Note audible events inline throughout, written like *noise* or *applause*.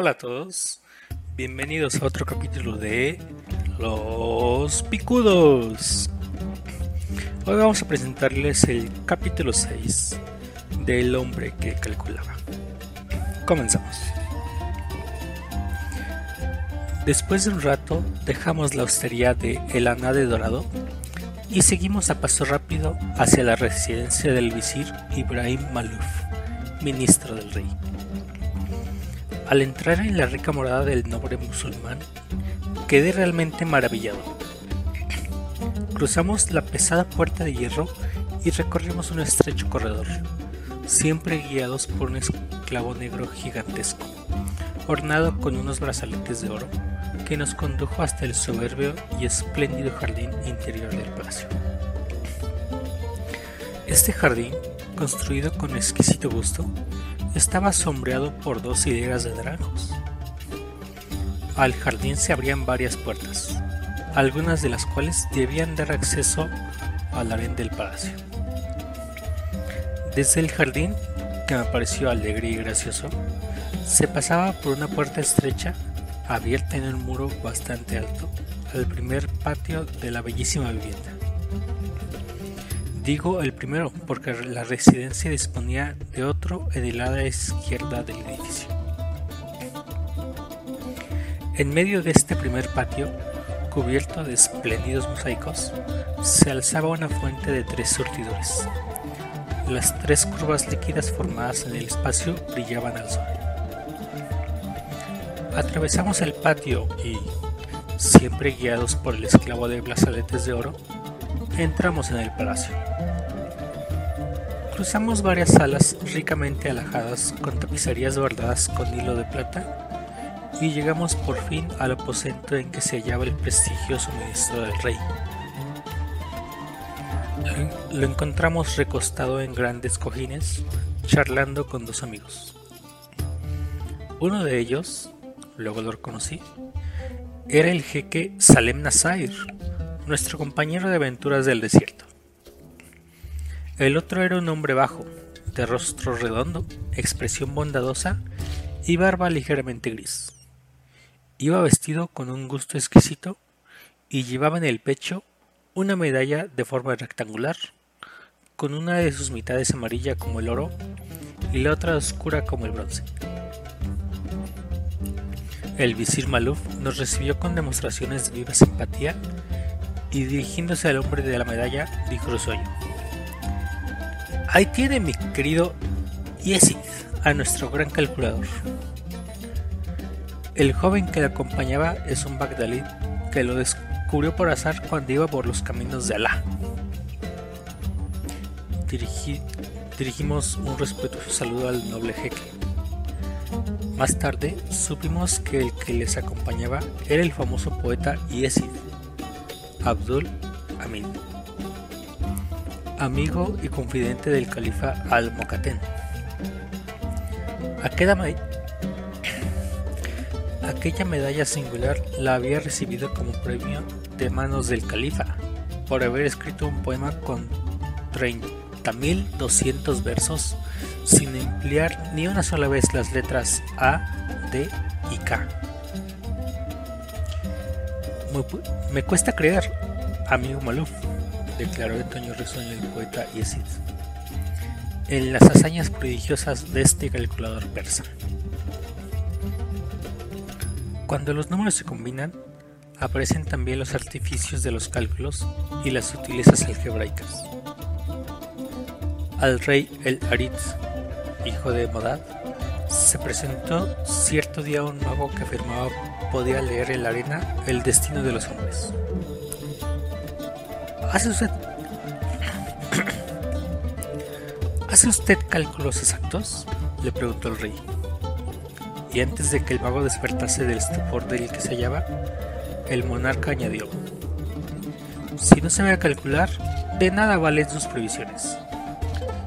Hola a todos, bienvenidos a otro capítulo de Los Picudos. Hoy vamos a presentarles el capítulo 6 del hombre que calculaba. Comenzamos. Después de un rato dejamos la hostería de El Anade Dorado y seguimos a paso rápido hacia la residencia del visir Ibrahim Malouf, ministro del rey. Al entrar en la rica morada del noble musulmán, quedé realmente maravillado. Cruzamos la pesada puerta de hierro y recorrimos un estrecho corredor, siempre guiados por un esclavo negro gigantesco, ornado con unos brazaletes de oro, que nos condujo hasta el soberbio y espléndido jardín interior del palacio. Este jardín, construido con exquisito gusto, estaba sombreado por dos hileras de naranjos. Al jardín se abrían varias puertas, algunas de las cuales debían dar acceso al harén del palacio. Desde el jardín, que me pareció alegre y gracioso, se pasaba por una puerta estrecha abierta en un muro bastante alto al primer patio de la bellísima vivienda. Digo el primero porque la residencia disponía de otro en el lado izquierda del edificio. En medio de este primer patio, cubierto de espléndidos mosaicos, se alzaba una fuente de tres surtidores. Las tres curvas líquidas formadas en el espacio brillaban al sol. Atravesamos el patio y, siempre guiados por el esclavo de brazaletes de oro, entramos en el palacio. Cruzamos varias salas ricamente alajadas con tapicerías bordadas con hilo de plata y llegamos por fin al aposento en que se hallaba el prestigioso ministro del rey. Lo encontramos recostado en grandes cojines, charlando con dos amigos. Uno de ellos, luego lo reconocí, era el jeque Salem Nassair, nuestro compañero de aventuras del desierto. El otro era un hombre bajo, de rostro redondo, expresión bondadosa y barba ligeramente gris. Iba vestido con un gusto exquisito y llevaba en el pecho una medalla de forma rectangular, con una de sus mitades amarilla como el oro y la otra oscura como el bronce. El visir Maluf nos recibió con demostraciones de viva simpatía y dirigiéndose al hombre de la medalla dijo sueño. Ahí tiene mi querido Yesid, a nuestro gran calculador. El joven que le acompañaba es un Bagdalí que lo descubrió por azar cuando iba por los caminos de Alá. dirigimos un respetuoso saludo al noble jeque. Más tarde supimos que el que les acompañaba era el famoso poeta Yesid, Abdul Amin amigo y confidente del califa al-Mokaten. *clears throat* Aquella medalla singular la había recibido como premio de manos del califa por haber escrito un poema con 30.200 versos sin emplear ni una sola vez las letras A, D y K. Me, cuesta creer, amigo Maluf, declaró Antonio Risueño el poeta Yesid, en las hazañas prodigiosas de este calculador persa. Cuando los números se combinan, aparecen también los artificios de los cálculos y las sutilezas algebraicas. Al rey el Arid, hijo de Modad, se presentó cierto día un mago que afirmaba podía leer en la arena el destino de los hombres. ¿Hace usted... *clears throat* ¿Hace usted cálculos exactos? le preguntó el rey. Y antes de que el mago despertase del estupor del que se hallaba, el monarca añadió, Si no se ve a calcular, de nada valen sus previsiones.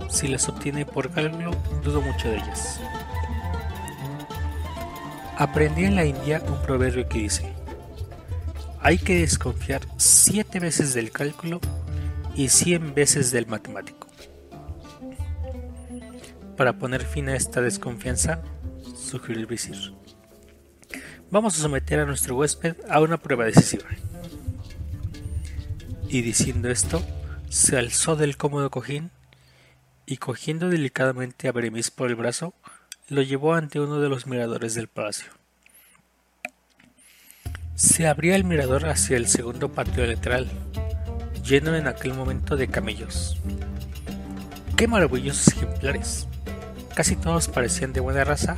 Si las obtiene por cálculo, dudo mucho de ellas. Aprendí en la India un proverbio que dice, hay que desconfiar siete veces del cálculo y cien veces del matemático. Para poner fin a esta desconfianza, sugirió el visir. Vamos a someter a nuestro huésped a una prueba decisiva. Y diciendo esto, se alzó del cómodo cojín y cogiendo delicadamente a Beremis por el brazo, lo llevó ante uno de los miradores del palacio. Se abría el mirador hacia el segundo patio lateral, lleno en aquel momento de camellos. ¡Qué maravillosos ejemplares! Casi todos parecían de buena raza,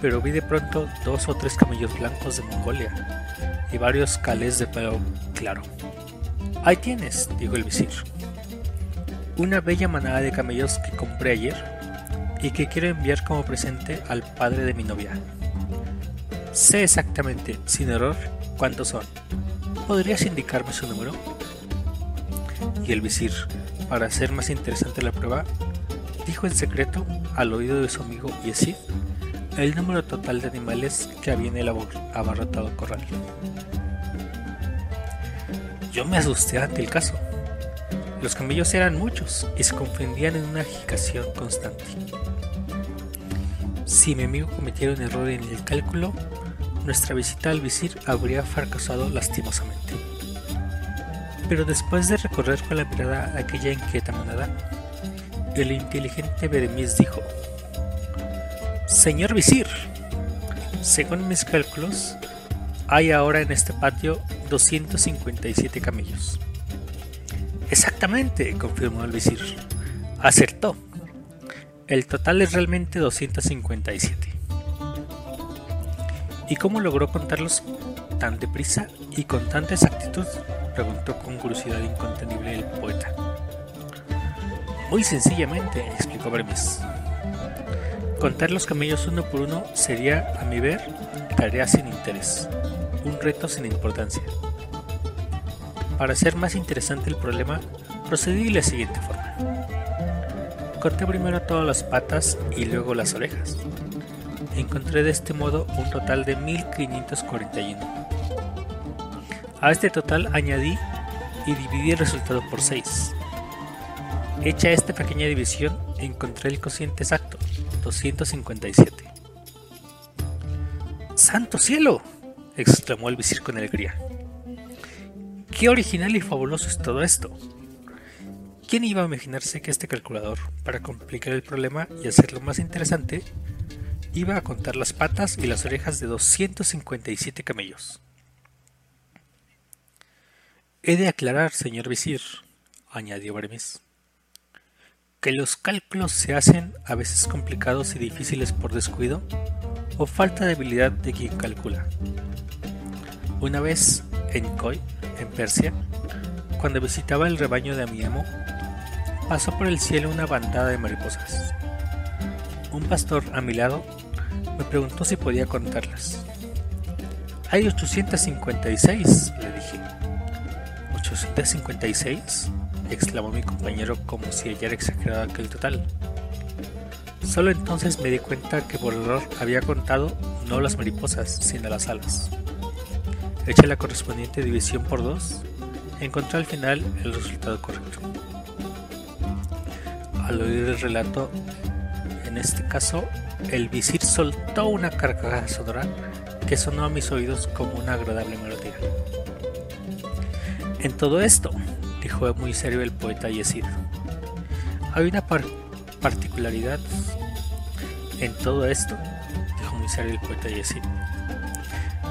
pero vi de pronto dos o tres camellos blancos de Mongolia y varios calés de pelo claro. Ahí tienes, dijo el visir una bella manada de camellos que compré ayer y que quiero enviar como presente al padre de mi novia. Sé exactamente, sin error, cuántos son. ¿Podrías indicarme su número? Y el visir, para hacer más interesante la prueba, dijo en secreto al oído de su amigo Yesid el número total de animales que había en el abarrotado corral. Yo me asusté ante el caso los camellos eran muchos y se confundían en una agitación constante. Si mi amigo cometiera un error en el cálculo, nuestra visita al visir habría fracasado lastimosamente. Pero después de recorrer con la mirada aquella inquieta manada, el inteligente Beremis dijo: Señor visir, según mis cálculos, hay ahora en este patio 257 camellos. Exactamente, confirmó el visir. Acertó. El total es realmente 257. ¿Y cómo logró contarlos tan deprisa y con tanta exactitud? preguntó con curiosidad incontenible el poeta. Muy sencillamente, explicó Bremes. Contar los camellos uno por uno sería, a mi ver, tarea sin interés, un reto sin importancia. Para hacer más interesante el problema, procedí de la siguiente forma. Corté primero todas las patas y luego las orejas. Encontré de este modo un total de 1541. A este total añadí y dividí el resultado por 6. Hecha esta pequeña división, encontré el cociente exacto, 257. ¡Santo cielo! exclamó el visir con alegría. Qué original y fabuloso es todo esto. ¿Quién iba a imaginarse que este calculador, para complicar el problema y hacerlo más interesante, iba a contar las patas y las orejas de 257 camellos? He de aclarar, señor visir, añadió Bermis, que los cálculos se hacen a veces complicados y difíciles por descuido o falta de habilidad de quien calcula. Una vez, en Koi, en Persia, cuando visitaba el rebaño de mi amo, pasó por el cielo una bandada de mariposas. Un pastor a mi lado me preguntó si podía contarlas. Hay 856, le dije. ¿856? exclamó mi compañero como si hallara exagerado aquel total. Solo entonces me di cuenta que por error había contado no las mariposas, sino las alas. Eché la correspondiente división por 2, encontré al final el resultado correcto. Al oír el relato, en este caso, el visir soltó una carcajada sonora que sonó a mis oídos como una agradable melodía. En todo esto, dijo muy serio el poeta Yesid, hay una particularidad. En todo esto, dijo muy serio el poeta Yesid,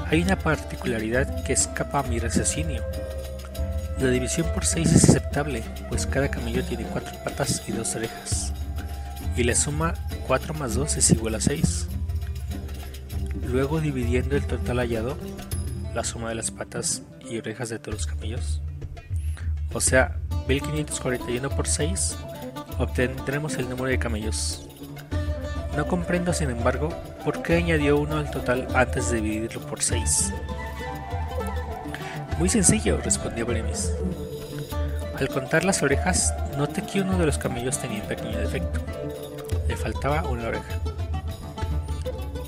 hay una particularidad que escapa a mi raciocinio. La división por 6 es aceptable, pues cada camello tiene 4 patas y 2 orejas. Y la suma 4 más 2 es igual a 6. Luego dividiendo el total hallado, la suma de las patas y orejas de todos los camellos, o sea, 1541 por 6, obtendremos el número de camellos. No comprendo, sin embargo, por qué añadió uno al total antes de dividirlo por 6. Muy sencillo, respondió Bremis. Al contar las orejas, noté que uno de los camellos tenía un pequeño defecto. Le faltaba una oreja.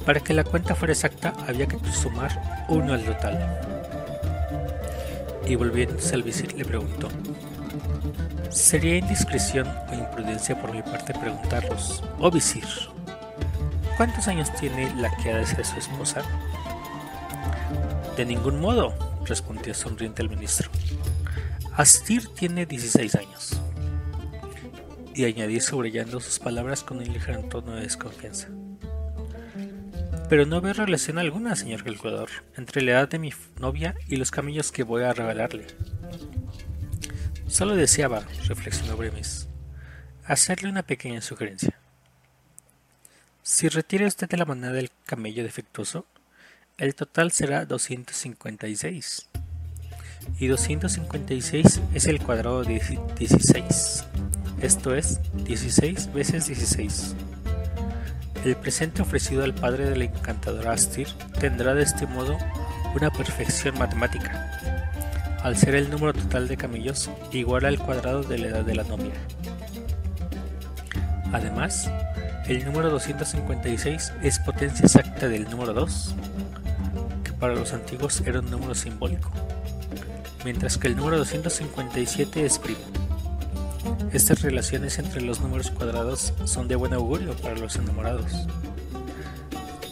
Para que la cuenta fuera exacta, había que sumar uno al total. Y volviéndose al visir, le preguntó: ¿Sería indiscreción o imprudencia por mi parte preguntarlos, oh visir, ¿Cuántos años tiene la que ha de ser su esposa? De ningún modo, respondió sonriente el ministro. Astir tiene 16 años. Y añadí subrayando sus palabras con un ligero tono de desconfianza. Pero no veo relación alguna, señor calculador, entre la edad de mi novia y los camellos que voy a regalarle. Solo deseaba, reflexionó Bremis, hacerle una pequeña sugerencia. Si retira usted de la moneda del camello defectuoso, el total será 256. Y 256 es el cuadrado de 16. Esto es 16 veces 16. El presente ofrecido al padre del encantador Astir tendrá de este modo una perfección matemática, al ser el número total de camellos igual al cuadrado de la edad de la novia. Además, el número 256 es potencia exacta del número 2, que para los antiguos era un número simbólico, mientras que el número 257 es primo. Estas relaciones entre los números cuadrados son de buen augurio para los enamorados.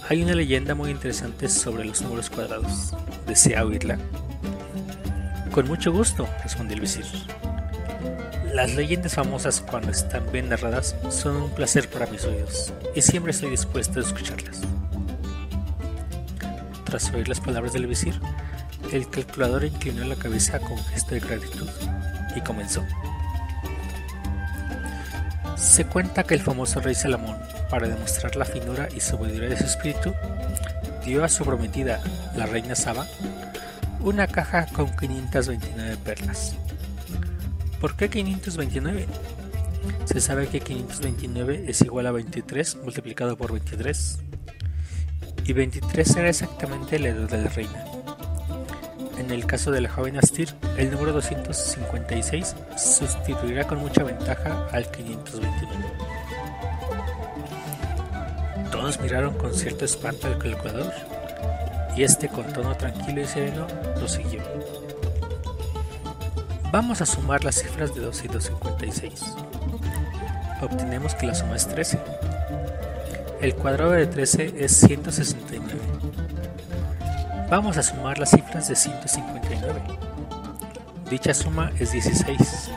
Hay una leyenda muy interesante sobre los números cuadrados. ¿Desea oírla? Con mucho gusto, respondió el visir. Las leyendas famosas cuando están bien narradas son un placer para mis oídos y siempre estoy dispuesto a escucharlas. Tras oír las palabras del visir, el calculador inclinó la cabeza con gesto de gratitud y comenzó. Se cuenta que el famoso rey Salomón, para demostrar la finura y sabiduría de su espíritu, dio a su prometida, la reina Saba, una caja con 529 perlas. ¿Por qué 529? Se sabe que 529 es igual a 23 multiplicado por 23. Y 23 era exactamente la edad de la reina. En el caso de la joven Astir, el número 256 sustituirá con mucha ventaja al 529. Todos miraron con cierto espanto al calculador y este con tono tranquilo y sereno prosiguió. Vamos a sumar las cifras de 256. Obtenemos que la suma es 13. El cuadrado de 13 es 169. Vamos a sumar las cifras de 159. Dicha suma es 16.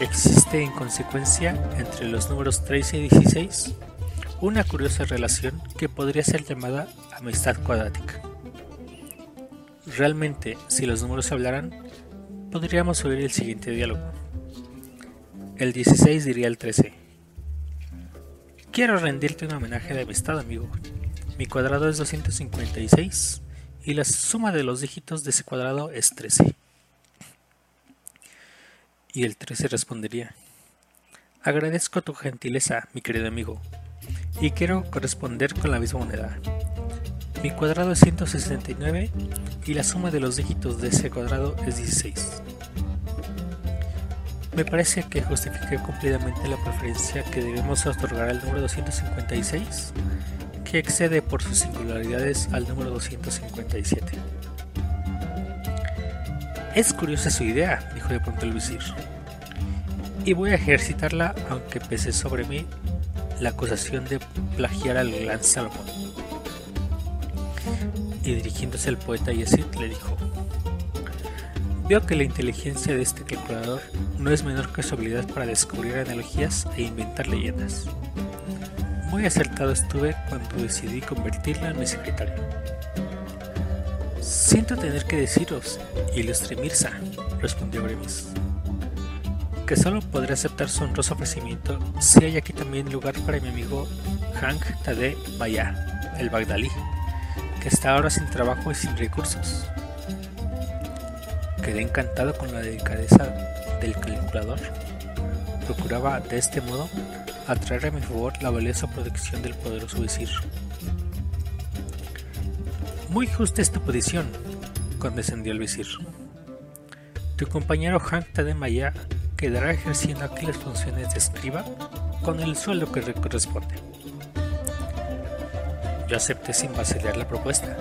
Existe en consecuencia entre los números 13 y 16 una curiosa relación que podría ser llamada amistad cuadrática. Realmente, si los números hablaran, podríamos oír el siguiente diálogo. El 16 diría al 13. Quiero rendirte un homenaje de amistad, amigo. Mi cuadrado es 256 y la suma de los dígitos de ese cuadrado es 13. Y el 13 respondería. Agradezco tu gentileza, mi querido amigo, y quiero corresponder con la misma moneda. Mi cuadrado es 169 y la suma de los dígitos de ese cuadrado es 16. Me parece que justifique cumplidamente la preferencia que debemos otorgar al número 256, que excede por sus singularidades al número 257. Es curiosa su idea, dijo de pronto el visir, y voy a ejercitarla aunque pese sobre mí la acusación de plagiar al gran Salomón. Y dirigiéndose al poeta Yesid le dijo, Veo que la inteligencia de este calculador no es menor que su habilidad para descubrir analogías e inventar leyendas. Muy acertado estuve cuando decidí convertirla en mi secretario. Siento tener que deciros, ilustre Mirza, respondió Bremis que solo podré aceptar su honroso ofrecimiento si hay aquí también lugar para mi amigo Hank Tade Baya, el Bagdalí, que está ahora sin trabajo y sin recursos. Quedé encantado con la delicadeza del calculador. Procuraba de este modo atraer a mi favor la valiosa protección del poderoso visir. Muy justa es tu posición, condescendió el visir. Tu compañero Hank Tade Maya quedará ejerciendo aquí las funciones de escriba con el sueldo que le corresponde. Yo acepté sin vacilar la propuesta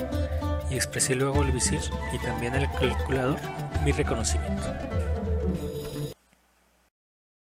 y expresé luego al visir y también al calculador mi reconocimiento.